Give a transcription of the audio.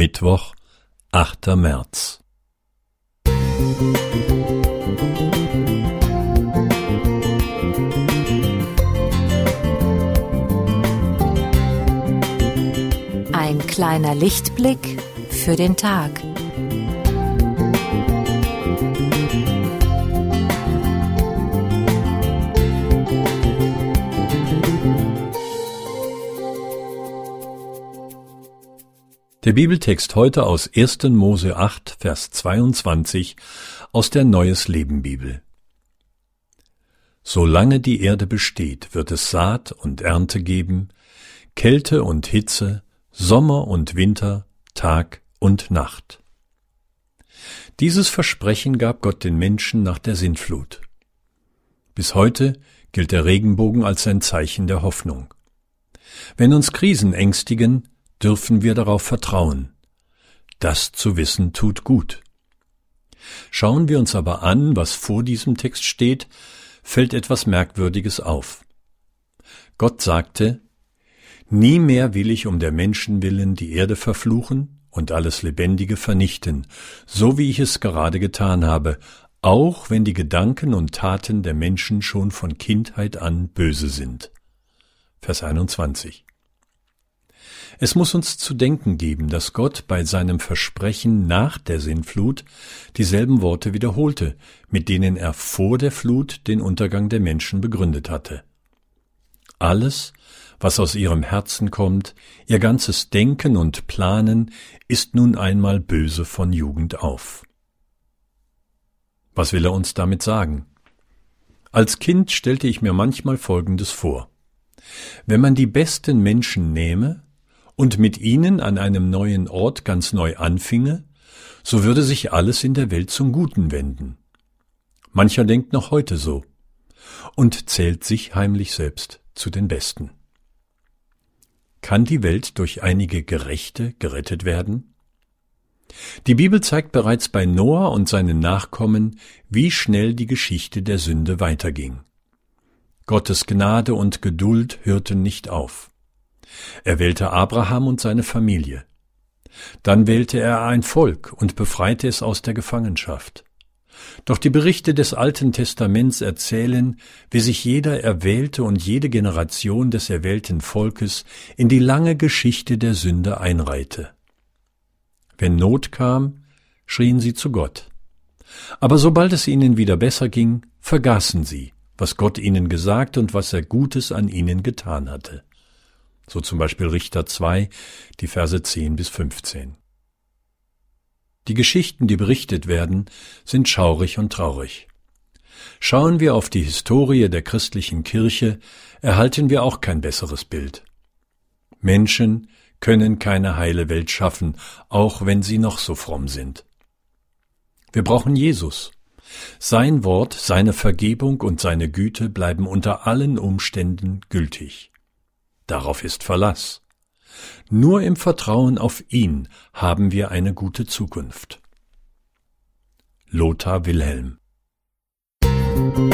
Mittwoch, 8. März. Ein kleiner Lichtblick für den Tag. Der Bibeltext heute aus 1. Mose 8, Vers 22 aus der Neues Leben Bibel. Solange die Erde besteht, wird es Saat und Ernte geben, Kälte und Hitze, Sommer und Winter, Tag und Nacht. Dieses Versprechen gab Gott den Menschen nach der Sintflut. Bis heute gilt der Regenbogen als ein Zeichen der Hoffnung. Wenn uns Krisen ängstigen, dürfen wir darauf vertrauen. Das zu wissen tut gut. Schauen wir uns aber an, was vor diesem Text steht, fällt etwas Merkwürdiges auf. Gott sagte, Nie mehr will ich um der Menschen willen die Erde verfluchen und alles Lebendige vernichten, so wie ich es gerade getan habe, auch wenn die Gedanken und Taten der Menschen schon von Kindheit an böse sind. Vers 21. Es muss uns zu denken geben, dass Gott bei seinem Versprechen nach der Sinnflut dieselben Worte wiederholte, mit denen er vor der Flut den Untergang der Menschen begründet hatte. Alles, was aus ihrem Herzen kommt, ihr ganzes Denken und Planen, ist nun einmal böse von Jugend auf. Was will er uns damit sagen? Als Kind stellte ich mir manchmal Folgendes vor. Wenn man die besten Menschen nehme, und mit ihnen an einem neuen Ort ganz neu anfinge, so würde sich alles in der Welt zum Guten wenden. Mancher denkt noch heute so und zählt sich heimlich selbst zu den Besten. Kann die Welt durch einige Gerechte gerettet werden? Die Bibel zeigt bereits bei Noah und seinen Nachkommen, wie schnell die Geschichte der Sünde weiterging. Gottes Gnade und Geduld hörten nicht auf. Er wählte Abraham und seine Familie. Dann wählte er ein Volk und befreite es aus der Gefangenschaft. Doch die Berichte des Alten Testaments erzählen, wie sich jeder Erwählte und jede Generation des erwählten Volkes in die lange Geschichte der Sünde einreihte. Wenn Not kam, schrien sie zu Gott. Aber sobald es ihnen wieder besser ging, vergaßen sie, was Gott ihnen gesagt und was er Gutes an ihnen getan hatte so zum Beispiel Richter 2, die Verse 10 bis 15. Die Geschichten, die berichtet werden, sind schaurig und traurig. Schauen wir auf die Historie der christlichen Kirche, erhalten wir auch kein besseres Bild. Menschen können keine heile Welt schaffen, auch wenn sie noch so fromm sind. Wir brauchen Jesus. Sein Wort, seine Vergebung und seine Güte bleiben unter allen Umständen gültig. Darauf ist Verlass. Nur im Vertrauen auf ihn haben wir eine gute Zukunft. Lothar Wilhelm Musik